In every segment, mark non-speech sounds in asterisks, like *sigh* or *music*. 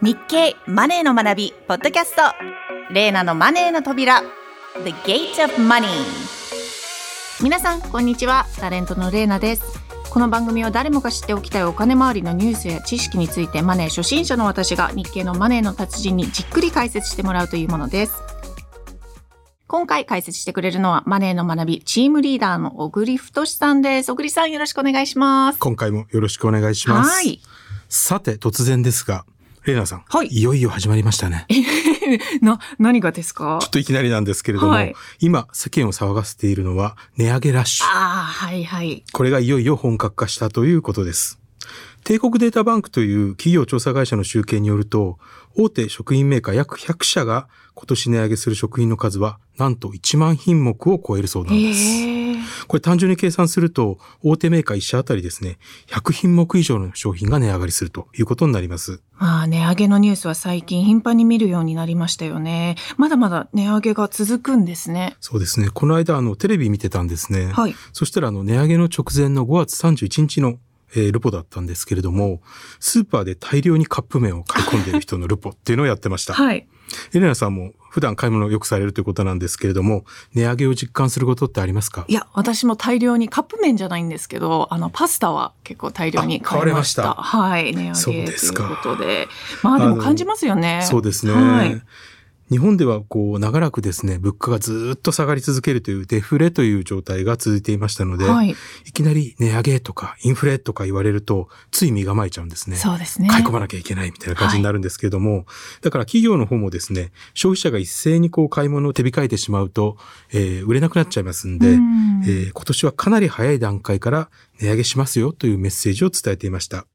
日経マネーの学びポッドキャストレーナのマネーの扉 The Gate of Money 皆さんこんにちはタレントのレーナですこの番組は誰もが知っておきたいお金周りのニュースや知識についてマネー初心者の私が日経のマネーの達人にじっくり解説してもらうというものです今回解説してくれるのはマネーの学びチームリーダーの小栗太さんです。小栗さんよろしくお願いします。今回もよろしくお願いします。はい。さて、突然ですが、レイナさん。はいいよいよ始まりましたね。*laughs* な、何がですか？ちょっといきなりなんですけれども、はい今世間を騒がせているのは値上げラッシュ。ああ、はいはい。これがいよいよ本格化したということです。帝国データバンクという企業調査会社の集計によると、大手食品メーカー約100社が今年値上げする食品の数はなんと1万品目を超えるそうなんです。これ単純に計算すると、大手メーカー1社あたりですね、100品目以上の商品が値上がりするということになります。まあ、値上げのニュースは最近頻繁に見るようになりましたよね。まだまだ値上げが続くんですね。そうですね。この間、あの、テレビ見てたんですね。はい。そしたら、あの、値上げの直前の5月31日の、えールポだったんですけれども、スーパーで大量にカップ麺を買い込んでいる人のルポっていうのをやってました。*laughs* はい。エレナさんも普段買い物をよくされるということなんですけれども、値上げを実感することってありますか？いや、私も大量にカップ麺じゃないんですけど、あの、パスタは結構大量に買いました。あ買はい。値上げということで。まあでも感じますよね。そうですね。はい。日本ではこう長らくですね、物価がずっと下がり続けるというデフレという状態が続いていましたので、はい。いきなり値上げとかインフレとか言われると、つい身構えちゃうんですね。そうですね。買い込まなきゃいけないみたいな感じになるんですけれども、だから企業の方もですね、消費者が一斉にこう買い物を手控えてしまうと、えー売れなくなっちゃいますんで、うんえー今年はかなり早い段階から値上げしますよというメッセージを伝えていました。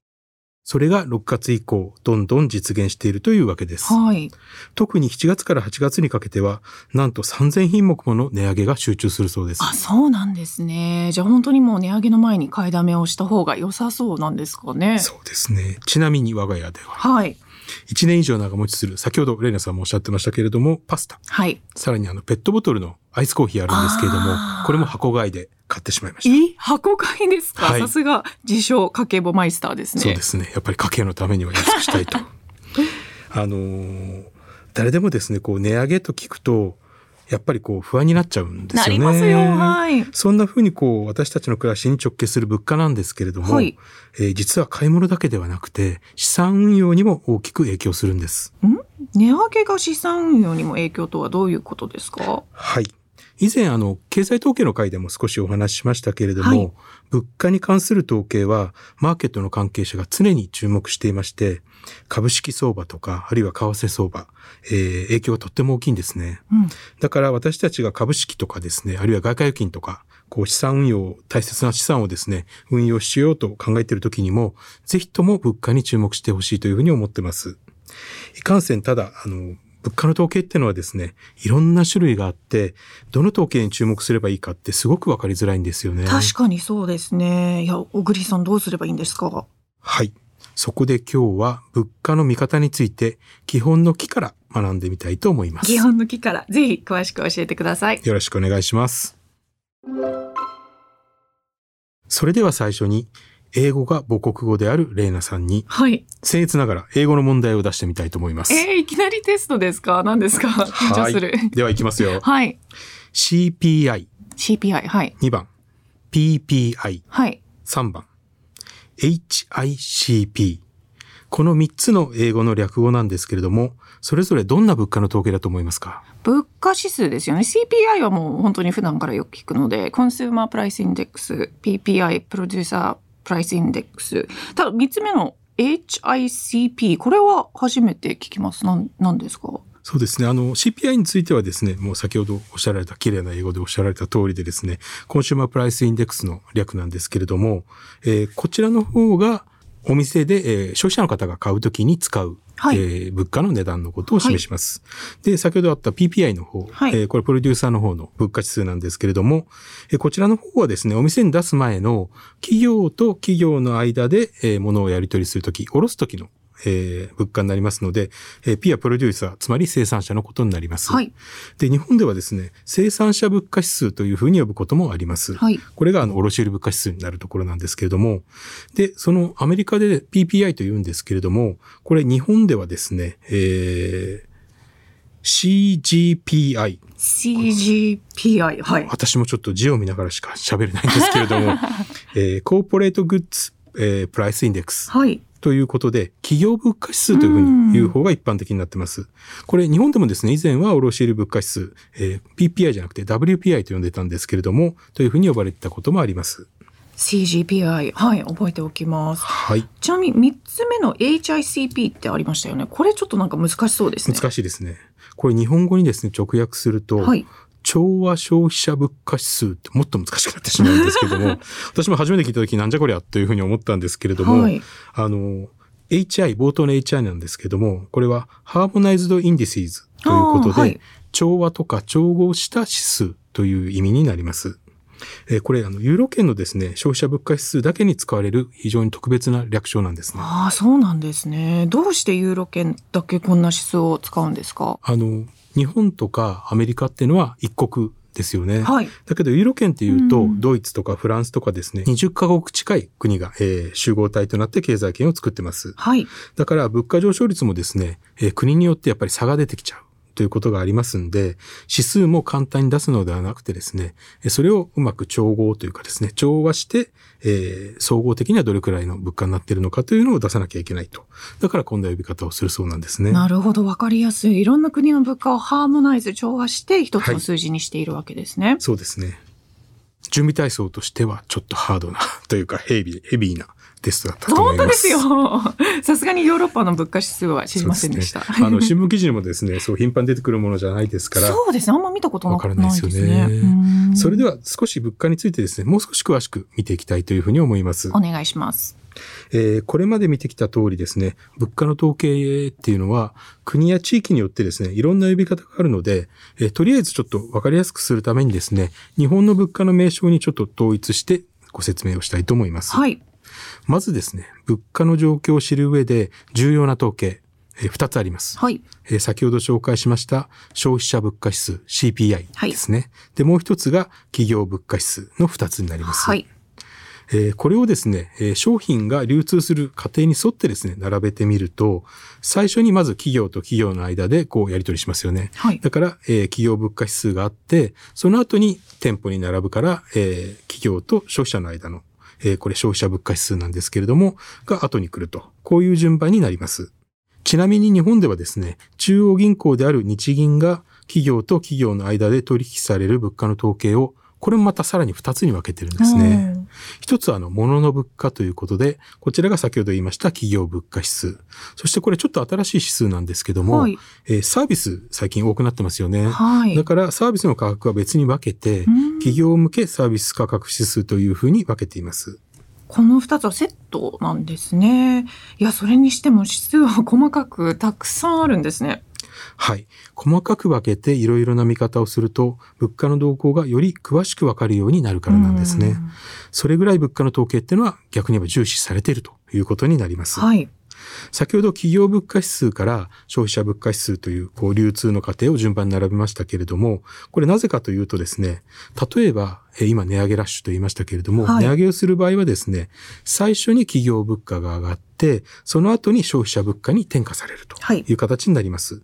それが6月以降、どんどん実現しているというわけです。はい。特に7月から8月にかけては、なんと3000品目もの値上げが集中するそうです。あ、そうなんですね。じゃあ本当にもう値上げの前に買いだめをした方が良さそうなんですかね。そうですね。ちなみに我が家では、はい。1年以上長持ちする、先ほどレイナさんもおっしゃってましたけれども、パスタ。はい。さらにあの、ペットボトルのアイスコーヒーあるんですけれどもこれも箱買いで買ってしまいました。え箱買いですか、はいさすが自称家計簿マイスターですね。そうですね。やっぱり家計のためには安くしたいと。*laughs* あのー誰でもですね、こう、値上げと聞くと、やっぱりこう、不安になっちゃうんですよなね。りますよ。はい。そんな風にこう、私たちの暮らしに直結する物価なんですけれども、はいえー実は買い物だけではなくて、資産運用にも大きく影響するんです。値上げが資産運用にも影響とはどういうことですか？はい。以前、あの、経済統計の回でも少しお話ししましたけれども、はい物価に関する統計は、マーケットの関係者が常に注目していまして、株式相場とか、あるいは為替相場、えー影響がとっても大きいんですね。うん。だから私たちが株式とかですね、あるいは外貨預金とか、こう資産運用、大切な資産をですね、運用しようと考えているときにも、ぜひとも物価に注目してほしいというふうに思ってます。いかんせん、ただ、あの、物価の統計っていうのはですね、いろんな種類があって、どの統計に注目すればいいかってすごくわかりづらいんですよね。確かにそうですね。いや、小栗さんどうすればいいんですか？はい。そこで今日は物価の見方について、基本の木から学んでみたいと思います。基本の木からぜひ詳しく教えてください。よろしくお願いします。それでは最初に、英語が母国語であるレイナさんに、はい。僭越ながら英語の問題を出してみたいと思います。えー、いきなりテストですか？何ですか？緊張する。はい。では行きますよ。はい。CPI2 CPI。はい。番、PPI3 はい。番、HICP。この3つの英語の略語なんですけれども、それぞれどんな物価の統計だと思いますか？物価指数ですよね。CPI はもう本当に普段からよく聞くので、 consumer price index、PPI、 producer price index。ただ3つ目の HICP、これは初めて聞きます。なん、なんですか？そうですね。あの、CPI についてはですね、もう先ほどおっしゃられた、綺麗な英語でおっしゃられた通りでですね、 consumer price index の略なんですけれども、えーこちらの方がお店で、えー消費者の方が買うときに使う、はい。えー物価の値段のことを示します。で、先ほどあった PPI の方、はい。えーこれプロデューサーの方の物価指数なんですけれども、えーこちらの方はですね、お店に出す前の企業と企業の間で、えー物をやり取りするとき、下ろすときのえー物価になりますので、えー P はプロデューサー、つまり生産者のことになります。はい。で、日本ではですね、生産者物価指数というふうに呼ぶこともあります。はい。これがあの卸売物価指数になるところなんですけれども、で、そのアメリカで PPI と言うんですけれども、これ日本ではですね、えー、CGPI。CGPI。はい。私もちょっと字を見ながらしか喋れないんですけれども、*laughs* えー、 corporate goods、えー、 price index はい。ということで、企業物価指数というふうに言う方が一般的になってます。これ日本でもですね、以前は卸売物価指数、えー PPI じゃなくて WPI と呼んでたんですけれども、というふうに呼ばれてたこともあります。CGPI。はい。覚えておきます。はい。ちなみに3つ目の HICP ってありましたよね。これちょっとなんか難しそうですね。難しいですね。これ日本語にですね、直訳すると、はい。調和消費者物価指数ってもっと難しくなってしまうんですけども、*laughs* 私も初めて聞いた時なんじゃこりゃというふうに思ったんですけれども、はい。あの、HI、冒頭の HI なんですけども、これはハーモナイズドインディシーズということで、はい調和とか調合した指数という意味になります。えーこれ、あの、ユーロ圏のですね、消費者物価指数だけに使われる非常に特別な略称なんですね。ああ、そうなんですね。どうしてユーロ圏だけこんな指数を使うんですか？あの、日本とかアメリカっていうのは一国ですよね。はい。だけど、ユーロ圏っていうと、うんドイツとかフランスとかですね、20カ国近い国が、えー集合体となって経済圏を作ってます。はい。だから、物価上昇率もですね、えー国によってやっぱり差が出てきちゃう。ということがありますんで、指数も簡単に出すのではなくてですね、えーそれをうまく調合というかですね、調和して、えー総合的にはどれくらいの物価になっているのかというのを出さなきゃいけないと。だからこんな呼び方をするそうなんですね。なるほど。わかりやすい。いろんな国の物価をハーモナイズ、調和して一つの数字にしているわけですね。そうですね。準備体操としてはちょっとハードなというかヘビー、ヘビーなテストだったと思います。本当ですよ。*laughs* さすがにヨーロッパの物価指数は知りませんでした。ねあの、新聞記事にもですね、*laughs* そう頻繁に出てくるものじゃないですから、そうですね。あんま見たことなわからないですよねねうんそれでは少し物価についてですね、もう少し詳しく見ていきたいというふうに思います。お願いします。えーこれまで見てきた通りですね、物価の統計っていうのは、国や地域によってですね、いろんな呼び方があるので、えーとりあえずちょっとわかりやすくするためにですね、日本の物価の名称にちょっと統一してご説明をしたいと思います。はい。まずですね、物価の状況を知る上で重要な統計、えー二つあります。はい。えー先ほど紹介しました消費者物価指数 CPI はいですね。で、もう一つが企業物価指数の二つになります。はい。えーこれをですね、えー商品が流通する過程に沿ってですね、並べてみると、最初にまず企業と企業の間でこうやり取りしますよね。はい。だから、えー企業物価指数があって、その後に店舗に並ぶから、えー企業と消費者の間の、えーこれ消費者物価指数なんですけれども、が後に来ると。こういう順番になります。ちなみに日本ではですね、中央銀行である日銀が企業と企業の間で取引される物価の統計を、これもまたさらに2つに分けてるんですね。一つはあの、物の物価ということで、こちらが先ほど言いました企業物価指数。そしてこれちょっと新しい指数なんですけども、はい。えーサービス最近多くなってますよね。はい。だからサービスの価格は別に分けて、うん企業向けサービス価格指数というふうに分けています。この二つはセットなんですね。いや、それにしても指数は細かくたくさんあるんですね。はい。細かく分けていろいろな見方をすると、物価の動向がより詳しく分かるようになるからなんですね。うんそれぐらい物価の統計っていうのは逆に言えば重視されているということになります。はい。先ほど企業物価指数から消費者物価指数というこう流通の過程を順番に並べましたけれども、これなぜかというとですね、例えば、えー今値上げラッシュと言いましたけれども、はい値上げをする場合はですね、最初に企業物価が上がって、その後に消費者物価に転嫁されるとはいいう形になります。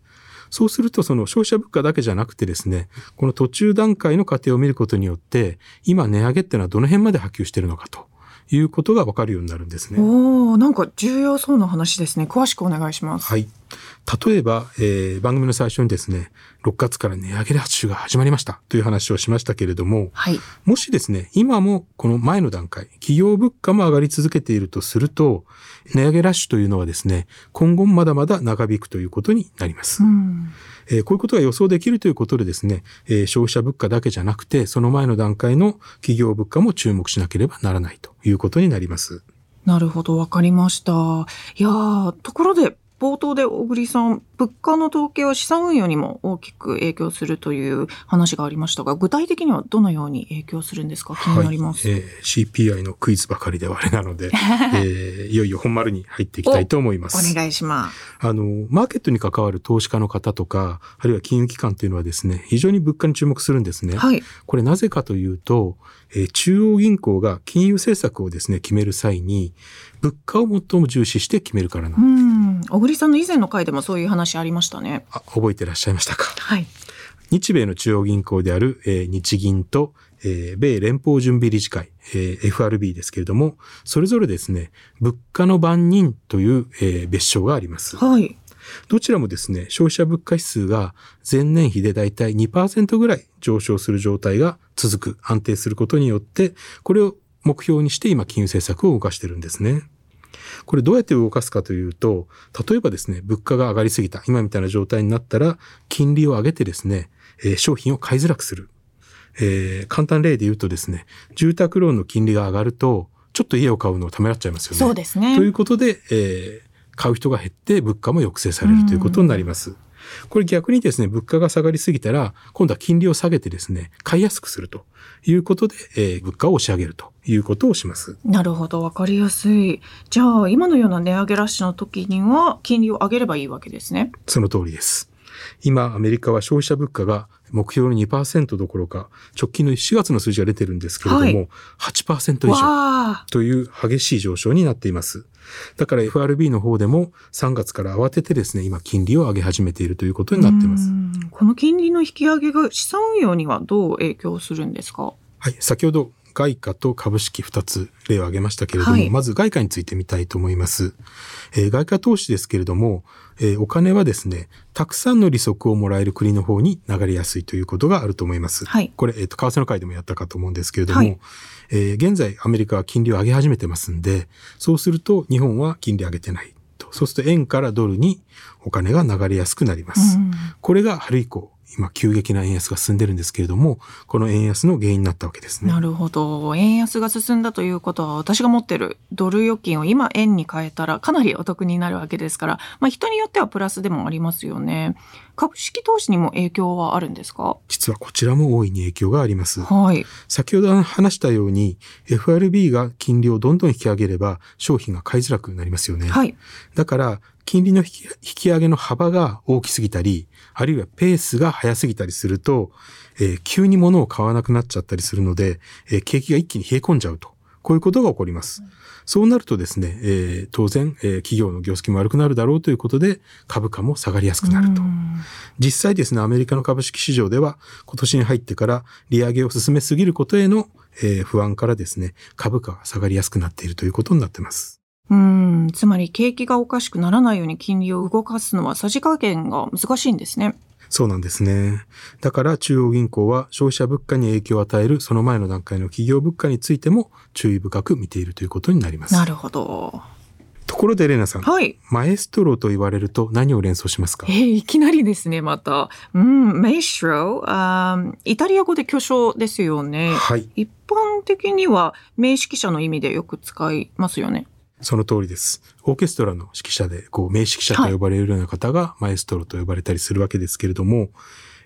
そうすると、その消費者物価だけじゃなくてですね、この途中段階の過程を見ることによって、今値上げっていうのはどの辺まで波及しているのかということがわかるようになるんですね。おお、なんか重要そうな話ですね。詳しくお願いします。はい。例えば、えー番組の最初にですね、6月から値上げラッシュが始まりましたという話をしましたけれども、はい。もしですね、今もこの前の段階、企業物価も上がり続けているとすると、値上げラッシュというのはですね、今後もまだまだ長引くということになります。うん。えーこういうことが予想できるということでですね、えー消費者物価だけじゃなくて、その前の段階の企業物価も注目しなければならないということになります。なるほど、わかりました。いやーところで、冒頭で小栗さん、物価の統計は資産運用にも大きく影響するという話がありましたが、具体的にはどのように影響するんですか？気になります。はいえー CPI のクイズばかりではあれなので、*laughs* えーいよいよ本丸に入っていきたいと思います。お願いします。あの、マーケットに関わる投資家の方とか、あるいは金融機関というのはですね、非常に物価に注目するんですね。はい。これなぜかというと、えー中央銀行が金融政策をですね、決める際に、物価を最も重視して決めるからなう。ん。小栗さんの以前の回でもそういう話ありましたね。あ、覚えてらっしゃいましたか？はい。日米の中央銀行である、えー日銀と、えー米連邦準備理事会、えー FRB ですけれども、それぞれですね、物価の番人という、えー別称があります。はい。どちらもですね、消費者物価指数が前年比でだいたい2%ぐらい上昇する状態が続く、安定することによって、これを目標にして今金融政策を動かしてるんですね。これどうやって動かすかというと、例えばですね、物価が上がりすぎた、今みたいな状態になったら、金利を上げてですね、えー商品を買いづらくする。えー簡単例で言うとですね、住宅ローンの金利が上がると、ちょっと家を買うのをためらっちゃいますよね。そうですねということで、えー買う人が減って物価も抑制されるということになります。これ逆にですね、物価が下がりすぎたら、今度は金利を下げてですね、買いやすくするということで、えー物価を押し上げるということをします。なるほど、わかりやすい。じゃあ、今のような値上げラッシュの時には、金利を上げればいいわけですね。その通りです。今、アメリカは消費者物価が目標の2%どころか、直近の4月の数字が出てるんですけれども、はい8%以上。という激しい上昇になっています。だから FRB の方でも3月から慌ててですね、今金利を上げ始めているということになっています。う。ん。この金利の引き上げが資産運用にはどう影響するんですか？はい、先ほど外貨と株式2つ例を挙げましたけれども、はいまず外貨について見たいと思います。えー外貨投資ですけれども、えーお金はですね、たくさんの利息をもらえる国の方に流れやすいということがあると思います。はいこれ、えっ、と、為替の会でもやったかと思うんですけれども、はいえー現在アメリカは金利を上げ始めてますんで、そうすると日本は金利上げてないと。そうすると円からドルにお金が流れやすくなります。うんこれが春以降、今急激な円安が進んでるんですけれども、この円安の原因になったわけですね。なるほど。円安が進んだということは、私が持ってるドル預金を今円に変えたらかなりお得になるわけですから、まあ人によってはプラスでもありますよね。株式投資にも影響はあるんですか？実はこちらも大いに影響があります。はい。先ほど話したように FRB が金利をどんどん引き上げれば商品が買いづらくなりますよね。はい。だから金利の引き上げの幅が大きすぎたり、あるいはペースが速すぎたりすると、えー急に物を買わなくなっちゃったりするので、えー景気が一気に冷え込んじゃうと。こういうことが起こります。そうなるとですね、えー当然、えー企業の業績も悪くなるだろうということで、株価も下がりやすくなるとう。ん実際ですね、アメリカの株式市場では今年に入ってから利上げを進めすぎることへの、えー不安からですね、株価が下がりやすくなっているということになっています。うん。つまり景気がおかしくならないように金利を動かすのはさじ加減が難しいんですね。そうなんですね。だから中央銀行は消費者物価に影響を与えるその前の段階の企業物価についても注意深く見ているということになります。なるほど。ところでレナさん、はい。マエストロと言われると何を連想しますか？えーいきなりですね、また。うん、メイストロあーイタリア語で巨匠ですよね。はい、一般的には名指揮者の意味でよく使いますよね。その通りです。オーケストラの指揮者で、こう、名指揮者と呼ばれるような方がマエストロと呼ばれたりするわけですけれども、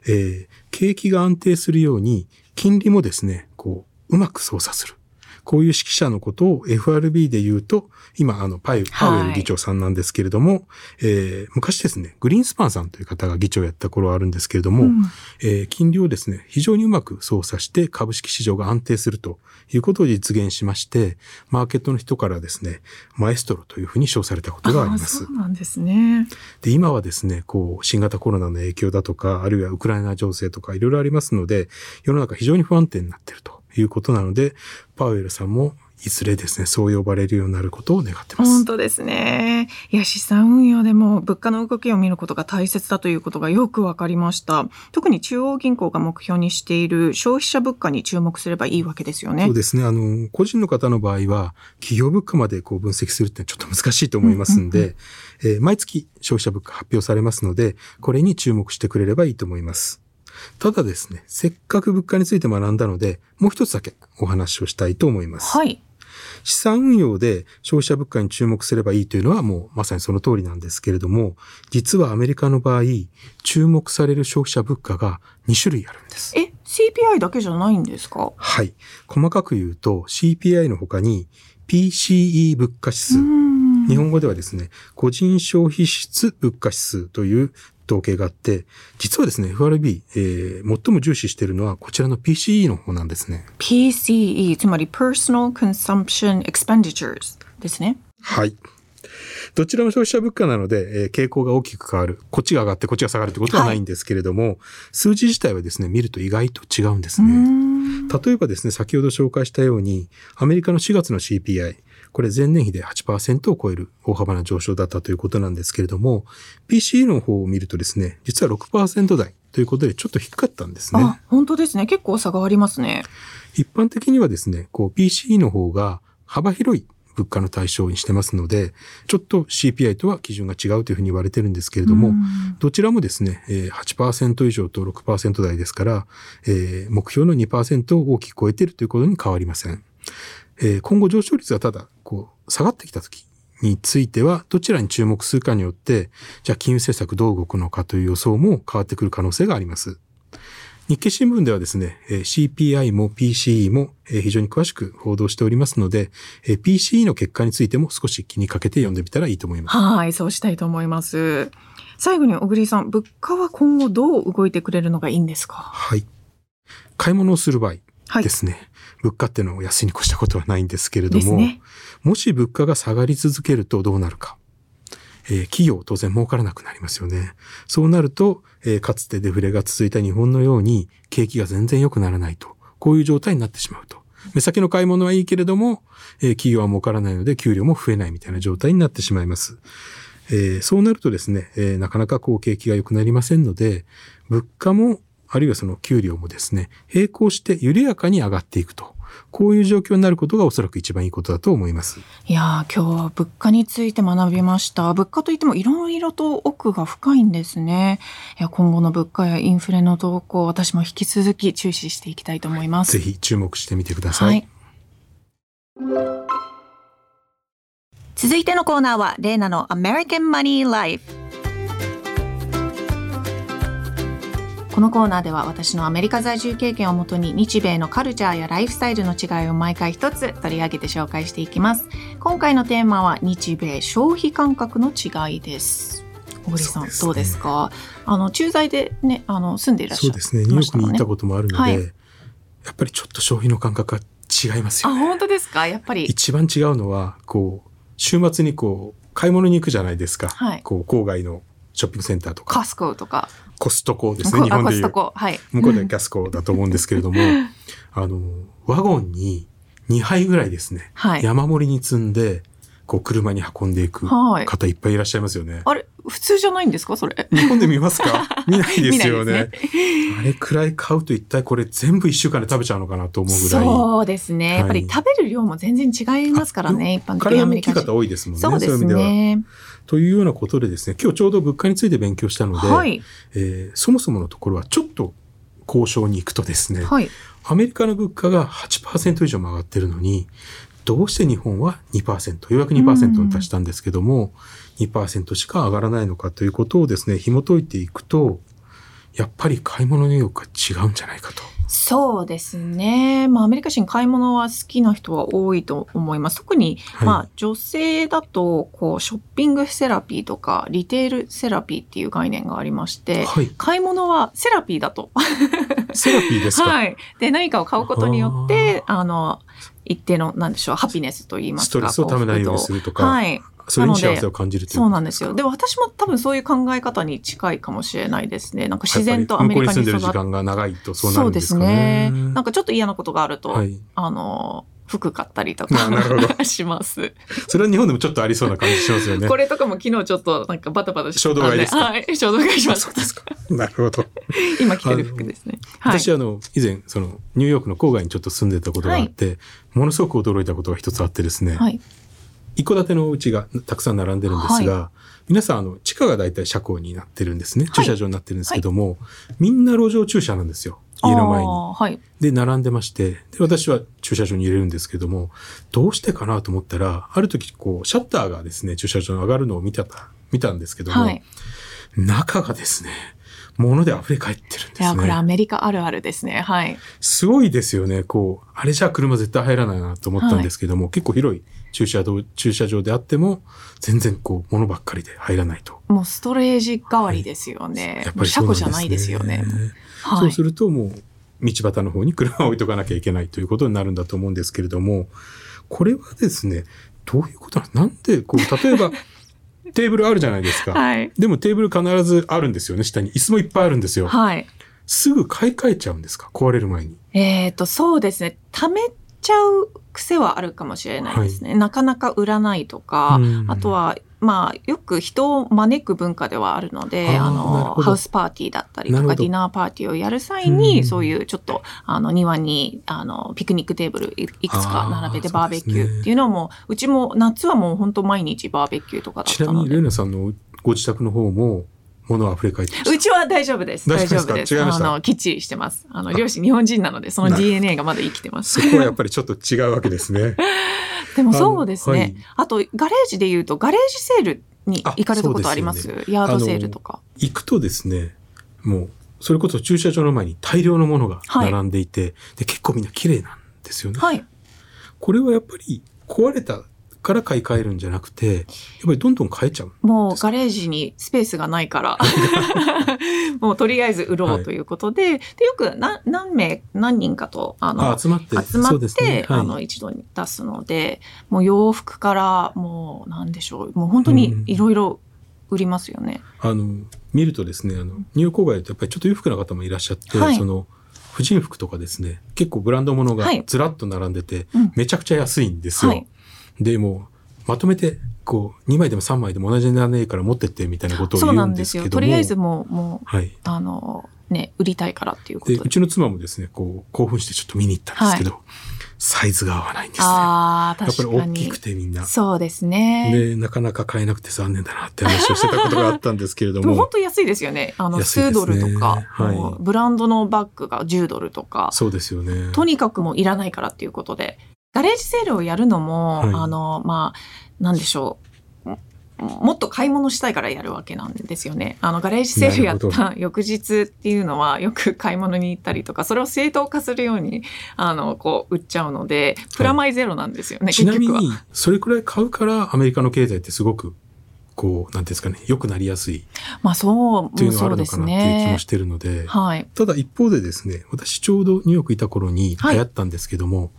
えー景気が安定するように、金利もですね、こう、うまく操作する。こういう指揮者のことを FRB で言うと、今、あの、パイパウエル議長さんなんですけれども、えー昔ですね、グリーンスパンさんという方が議長をやった頃あるんですけれども、うんえー金利をですね、非常にうまく操作して株式市場が安定するということを実現しまして、マーケットの人からですね、マエストロというふうに称されたことがありますそう。なんですね。で、今はですね、こう、新型コロナの影響だとか、あるいはウクライナ情勢とかいろいろありますので、世の中非常に不安定になっているということなので、パウエルさんもいずれですね、そう呼ばれるようになることを願ってます。本当ですね。いや、資産運用でも物価の動きを見ることが大切だということがよくわかりました。特に中央銀行が目標にしている消費者物価に注目すればいいわけですよねそう。ですね。あの、個人の方の場合は、企業物価までこう分析するってちょっと難しいと思いますんで、えー毎月消費者物価発表されますので、これに注目してくれればいいと思います。ただですね、せっかく物価について学んだので、もう一つだけお話をしたいと思います。はい。資産運用で消費者物価に注目すればいいというのはもうまさにその通りなんですけれども、実はアメリカの場合、注目される消費者物価が2種類あるんです。え、CPI だけじゃないんですか？はい。細かく言うと CPI の他に PCE 物価指数。日本語ではですね、個人消費質物価指数という統計があって、実はですね、FRB、えー最も重視しているのはこちらの PCE の方なんですね。PCE、つまり Personal Consumption Expenditures ですね。はい。どちらも消費者物価なので、えー傾向が大きく変わる。こっちが上がってこっちが下がるということはないんですけれども、数字自体はですね、見ると意外と違うんですね。ん例えばですね、先ほど紹介したように、アメリカの4月の CPI、これ前年比で8%を超える大幅な上昇だったということなんですけれども、PCE の方を見るとですね、実は6%台ということでちょっと低かったんですね。あ、本当ですね。結構差がありますね。一般的にはですね、こう PCE の方が幅広い物価の対象にしてますので、ちょっと CPI とは基準が違うというふうに言われてるんですけれども、うんどちらもですね、えー8%以上と6%台ですから、えー目標の2%を大きく超えているということに変わりません。えー今後上昇率がただ、こう、下がってきた時については、どちらに注目するかによって、じゃあ金融政策どう動くのかという予想も変わってくる可能性があります。日経新聞ではですね、えー CPI も PCE もえー非常に詳しく報道しておりますので、えー PCE の結果についても少し気にかけて読んでみたらいいと思います。はい、そうしたいと思います。最後に小栗さん、物価は今後どう動いてくれるのがいいんですか？はい。買い物をする場合はい。ですね、物価っていうのを安いに越したことはないんですけれども、ね。もし物価が下がり続けるとどうなるか。えー企業当然儲からなくなりますよね。そうなると、えーかつてデフレが続いた日本のように景気が全然良くならないと。こういう状態になってしまうと。目先の買い物はいいけれども、えー企業は儲からないので給料も増えないみたいな状態になってしまいます。えーそうなるとですね、えーなかなかこう景気が良くなりませんので、物価も、あるいはその給料もですね、並行して緩やかに上がっていくと。こういう状況になることがおそらく一番いいことだと思います。いやー、今日は物価について学びました。物価といってもいろいろと奥が深いんですね。いや今後の物価やインフレの動向、私も引き続き注視していきたいと思います。ぜひ注目してみてください。はい。続いてのコーナーは、レーナの American Money Life。このコーナーでは私のアメリカ在住経験をもとに日米のカルチャーやライフスタイルの違いを毎回一つ取り上げて紹介していきます。今回のテーマは日米消費感覚の違いです。小栗さん、ねどうですか？あの、駐在でね、あの、住んでいらっしゃいそうですね。ニューヨークに行ったこともあるので、はいやっぱりちょっと消費の感覚が違いますあ、よね。本当ですか？やっぱり。一番違うのは、こう、週末にこう、買い物に行くじゃないですか。はいこう、郊外のショッピングセンターとか、カスコとか。コストコですね。こ日本でいう。はい。向こうではギャスコだと思うんですけれども、*laughs* あの、ワゴンに2杯ぐらいですね、はい。山盛りに積んで、こう、車に運んでいくはい方いっぱいいらっしゃいますよね。あれ、普通じゃないんですかそれ？日本で見ますか？*laughs* 見ないですよね見ないですあれくらい買うと一体これ全部一週間で食べちゃうのかなと思うぐらい。そうですね。やっぱりはい食べる量も全然違いますからね、一般的にアメリカ人。多いですもんね。そうです。ね。というようなことでですね、今日ちょうど物価について勉強したので、はい。えーそもそものところはちょっと交渉に行くとですね、はい。アメリカの物価が8%以上も上がってるのに、どうして日本は2%、ようやく2%に達したんですけども、2%しか上がらないのかということをですね、紐解いていくと、やっぱり買い物の意欲が違うんじゃないかと。そうですね。まあ、アメリカ人買い物は好きな人は多いと思います。特に、はいまあ、女性だと、こう、ショッピングセラピーとか、リテールセラピーっていう概念がありまして、はい。買い物はセラピーだと。セラピーですか、*laughs* はい。で、何かを買うことによって、あの、一定の、なんでしょう、ハピネスと言いますか。ストレスをためないようにするるとか、はい。それに幸せを感じるというそうなんですよ。で、私も多分そういう考え方に近いかもしれないですね。なんかか自然とアメリカに住んでる時っ間が長いとそうなそうでするんですかね。ね。なんかちょっと嫌なことがあると、はい。あの、服買ったりとか *laughs* します。それは日本でもちょっとありそうな感じしますよね。これとかも昨日ちょっとなんかバタバタ衝動買いですか？はい、衝動買いしましたそうで。すか。なるほど。今着てる服ですね。はい。私あの、以前、その、ニューヨークの郊外にちょっと住んでたことがあって、ものすごく驚いたことが一つあってですね、はい。一戸建てのお家がたくさん並んでるんですが、皆さんあの、地下が大体車庫になってるんですね。はい駐車場になってるんですけども、みんな路上駐車なんですよ。家の前に。はい。で、並んでまして、で、私は駐車場に入れるんですけども、どうしてかなと思ったら、ある時、こう、シャッターがですね、駐車場に上がるのを見た、見たんですけども、はい。中がですね、物で溢れ返ってるんでいや、すこれアね。メリカあるあるですね。はい。すごいですよね。こう、あれじゃあ車絶対入らないなと思ったんですけども、結構広い駐車場、駐車場であっても、全然こう、物ばっかりで入らないと。もうストレージ代わりですよね。やっぱりね。庫じゃないですよね。はい。そうするともう道端の方に車を置いとかなきゃいけないということになるんだと思うんですけれども、これはですね、どういうことなんで、こう、例えば、*laughs* テーブルあるじゃないですか。はい。でもテーブル必ずあるんですよね、下に。椅子もいっぱいあるんですよ。はい。すぐ買い替えちゃうんですか？壊れる前に。えっ、と、そうですね。貯めちゃう癖はあるかもしれないですね。なかなか売らないとか、うんあとは、まあ、よく人を招く文化ではあるので、あの、ハウスパーティーだったりとか、ディナーパーティーをやる際に、うん。そういうちょっと、あの、庭に、あの、ピクニックテーブルいいくつか並べてバーベキューっていうのも、うちも夏はもう本当毎日バーベキューとかだっちなみに、たのでレイ。ナさんのご自宅の方も、物は溢れ返って。うちは大丈夫です。大丈夫ですあの、きっちりしてます。あの、両親日本人なので、そのな DNA がまだ生きてます。そこはやっぱりちょっと違うわけですね。*laughs* でもそうですね。あのはいあと、ガレージで言うと、ガレージセールに行かれたことあります？あヤードセールとか？行くとですね、もう、それこそ駐車場の前に大量のものが並んでいて、で、結構みんな綺麗なんですよね。はい。これはやっぱり壊れたから買い替えるんじゃなくて、やっぱりどんどん変えちゃう。もうガレージにスペースがないから、*laughs* もうとりあえず売ろうということで、で、よく何何名、何人かと、あの、あ、集まって。集まっそうですて、ね。はい、あの、一度に出すので、もう洋服から、もう、なんでしょう、もう本当にいろいろ売りますよね。あの、見るとですね、あの、ニューヨーク郊外だとやっぱりちょっと裕福な方もいらっしゃって、はいその、婦人服とかですね、結構ブランドものがはいずらっと並んでて、うんめちゃくちゃ安いんですよ。はいで、もう、まとめて、こう、2枚でも3枚でも同じ値段でいいから持ってってみたいなことをそう言。うんんですけども。とりあえずもう、もう、はい。あの、ね、売りたいからっていうこで、とで。うちの妻もですね、こう、興奮してちょっと見に行ったんですけど、サイズが合わないんですね。ああ、やっぱり確かに大きく。てみんな。そうですね。で、なかなか買えなくて残念だなって話をしてたことがあったんですけれどでも本も。当安いですよね。あの、数ドルとか、はいブランドのバッグが10ドルとか、そうですよね。とにかくもういらないからっていうことで、ガレージセールをやるのも、はいあの、まあ、なんでしょう。ももっと買い物したいからやるわけなんですよね。あの、ガレージセールやった翌日っていうのは、よく買い物に行ったりとか、それを正当化するように、あの、こう、売っちゃうので、プラマイゼロなんですよね、ちなみ。に、それくらい買うからアメリカの経済ってすごく、こう、なんですかね、良くなりやすいまあ、そう、っていうのがあるのかなっていう気もねし。てるので、はい。ただ一方でですね、私ちょうどニューヨークいた頃にはい流行ったんですけども、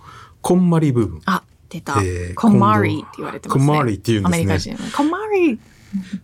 こんまり部分。あ、出た。えーコンマリーって言われてますね。コンマリーって言うんアですね。メリカ人。コンマリー。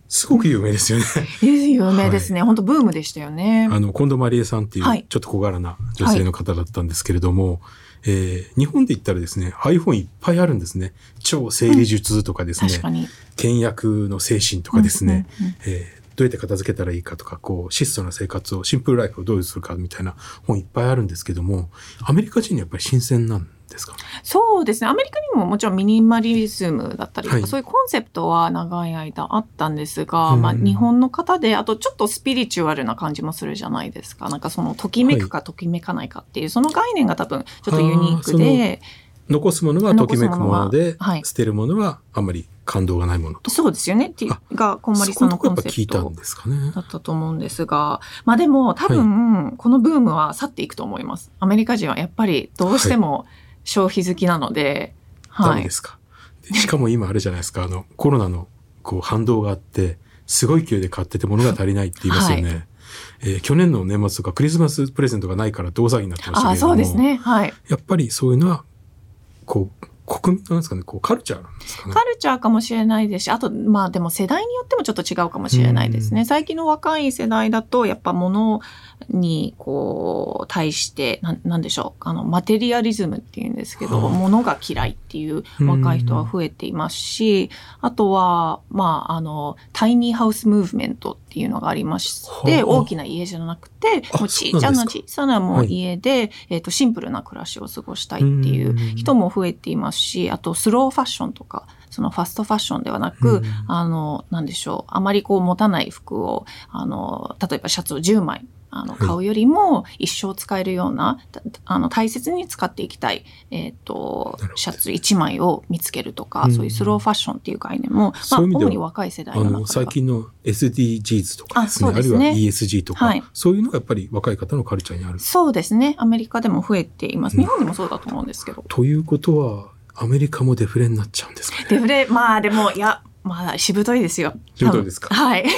すごく有名ですよね。有名ですね。本当ブームでしたよね。あの、近藤マリエさんっていうはいちょっと小柄な女性の方だったんですけれども、えー日本で言ったらですね、iPhone いっぱいあるんですね。超整理術とかですね、確かに。倹約の精神とかですね、うんうんうんえーどうやって片付けたらいいかとか、こう、質素な生活を、シンプルライフをどうするかみたいな本いっぱいあるんですけども、アメリカ人にやっぱり新鮮なんですか？そうですね。アメリカにももちろんミニマリズムだったりとか、はい。そういうコンセプトは長い間あったんですが、うんまあ日本の方で、あとちょっとスピリチュアルな感じもするじゃないですか。なんかその、ときめくかときめかないかっていう、その概念が多分ちょっとユニークで、残すものはときめくもので、はい。捨てるものはあんまり感動がないものと。そうですよねっていうあが、こんまりさんのコンセプト。だったと思うんですが、まあでも多分、このブームは去っていくと思います。アメリカ人はやっぱりどうしても消費好きなので、はいダメで。すか。でしかも今あれじゃないですか、あの、コロナのこう反動があって、すごい勢いで買ってて物が足りないって言いますよね。えー去年の年末とかクリスマスプレゼントがないから大騒ぎになってましたけれども。ああ、そうですね。はい。やっぱりそういうのは、こう、国民なんですかね、こう、カルチャーなんですかね。カルチャーかもしれないですし、あと、まあでも世代によってもちょっと違うかもしれないですうね。最近の若い世代だと、やっぱ物に、こう、対して、なんなんでしょう。あの、マテリアリズムっていうんですけど、はあ。物が嫌いっていう若い人は増えていますし、あとは、まあ、あの、タイニーハウスムーブメントっていうのがありまして、はあ。大きな家じゃなくて、あもう小さな小さなもうはい。家で、えっと、シンプルな暮らしを過ごしたいっていう人も増えていますし、あと、スローファッションとか、そのファストファッションではなく、うん。あの、なんでしょう、あまりこう持たない服を、あの、例えばシャツを10枚あの、はい買うよりも一生使えるような、たあの、大切に使っていきたい、えっ、とシャツ1枚を見つけるとか、うんそういうスローファッションっていう概念も、まあ、主に若い世代あの、最近の SDGs とかね。あそうですねあるいは ESG とか、はいそういうのがやっぱり若い方のカルチャーにある。そうですね。アメリカでも増えています。うん日本でもそうだと思うんですけど。ということは、アメリカもデフレになっちゃうんですかね。デフレ、まあでも、いや、まあ、しぶといですよ。しぶといですか？はい。*laughs* やっ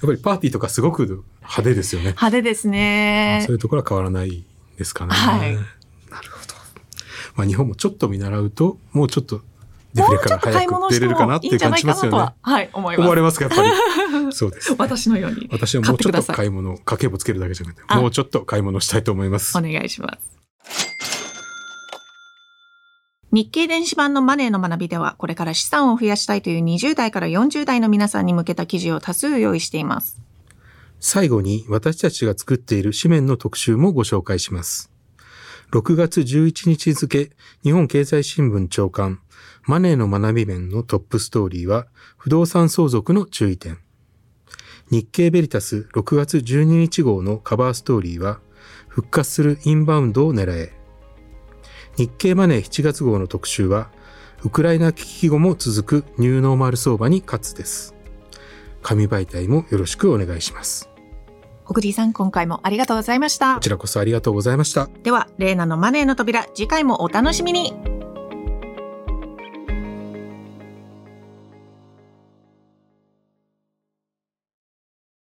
ぱりパーティーとかすごく派手ですよね。派手ですねそう。いうところは変わらないですかね。はいなるほど。まあ日本もちょっと見習うと、もうちょっとデフレから早く出れるかなっていう感じしますよね。、はい、思い思われまますか、やっぱり。*laughs* そうですす。。私のように。私はもうちょっと買い物、家計簿つけるだけじゃなくて、あもうちょっと買い物したいと思いますお。願いします。日経電子版のマネーの学びでは、これから資産を増やしたいという20代から40代の皆さんに向けた記事を多数用意しています。最後に私たちが作っている紙面の特集もご紹介します。6月11日付、日本経済新聞長官、マネーの学び面のトップストーリーは、不動産相続の注意点。日経ベリタス6月12日号のカバーストーリーは、復活するインバウンドを狙え。日経マネー7月号の特集は、ウクライナ危機後も続くニューノーマル相場に勝つです。紙媒体もよろしくお願いします。小栗さん、今回もありがとうございましたこ。ちらこそありがとうございました。では、レーナのマネーの扉、次回もお楽しみに